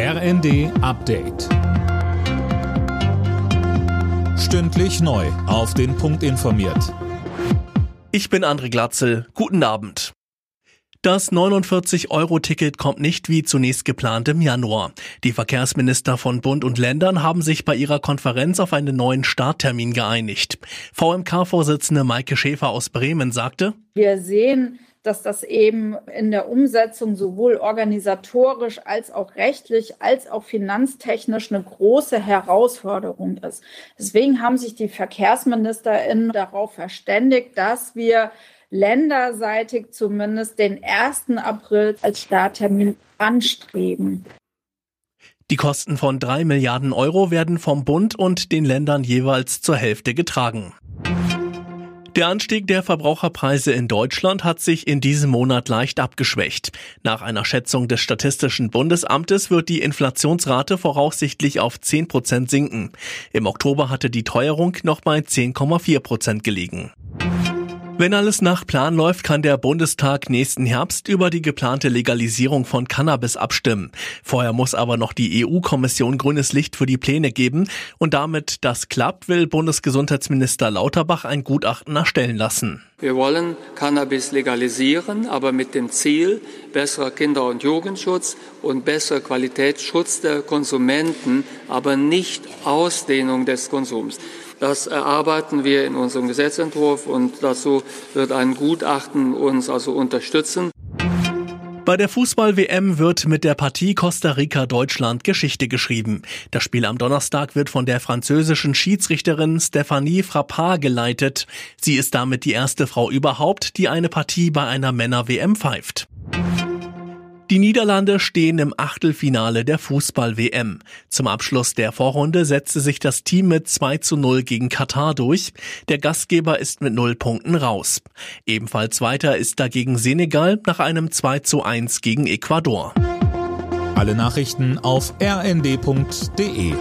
RND Update. Stündlich neu. Auf den Punkt informiert. Ich bin André Glatzel. Guten Abend. Das 49-Euro-Ticket kommt nicht wie zunächst geplant im Januar. Die Verkehrsminister von Bund und Ländern haben sich bei ihrer Konferenz auf einen neuen Starttermin geeinigt. VMK-Vorsitzende Maike Schäfer aus Bremen sagte, Wir sehen dass das eben in der Umsetzung sowohl organisatorisch als auch rechtlich als auch finanztechnisch eine große Herausforderung ist. Deswegen haben sich die VerkehrsministerInnen darauf verständigt, dass wir länderseitig zumindest den 1. April als Starttermin anstreben. Die Kosten von drei Milliarden Euro werden vom Bund und den Ländern jeweils zur Hälfte getragen. Der Anstieg der Verbraucherpreise in Deutschland hat sich in diesem Monat leicht abgeschwächt. Nach einer Schätzung des Statistischen Bundesamtes wird die Inflationsrate voraussichtlich auf 10 Prozent sinken. Im Oktober hatte die Teuerung noch bei 10,4 Prozent gelegen. Wenn alles nach Plan läuft, kann der Bundestag nächsten Herbst über die geplante Legalisierung von Cannabis abstimmen. Vorher muss aber noch die EU-Kommission grünes Licht für die Pläne geben. Und damit das klappt, will Bundesgesundheitsminister Lauterbach ein Gutachten erstellen lassen. Wir wollen Cannabis legalisieren, aber mit dem Ziel besserer Kinder- und Jugendschutz und besserer Qualitätsschutz der Konsumenten, aber nicht Ausdehnung des Konsums. Das erarbeiten wir in unserem Gesetzentwurf und dazu wird ein Gutachten uns also unterstützen. Bei der Fußball-WM wird mit der Partie Costa Rica-Deutschland Geschichte geschrieben. Das Spiel am Donnerstag wird von der französischen Schiedsrichterin Stephanie Frappard geleitet. Sie ist damit die erste Frau überhaupt, die eine Partie bei einer Männer-WM pfeift. Die Niederlande stehen im Achtelfinale der Fußball-WM. Zum Abschluss der Vorrunde setzte sich das Team mit 2 zu 0 gegen Katar durch. Der Gastgeber ist mit 0 Punkten raus. Ebenfalls weiter ist dagegen Senegal nach einem 2 zu 1 gegen Ecuador. Alle Nachrichten auf rnd.de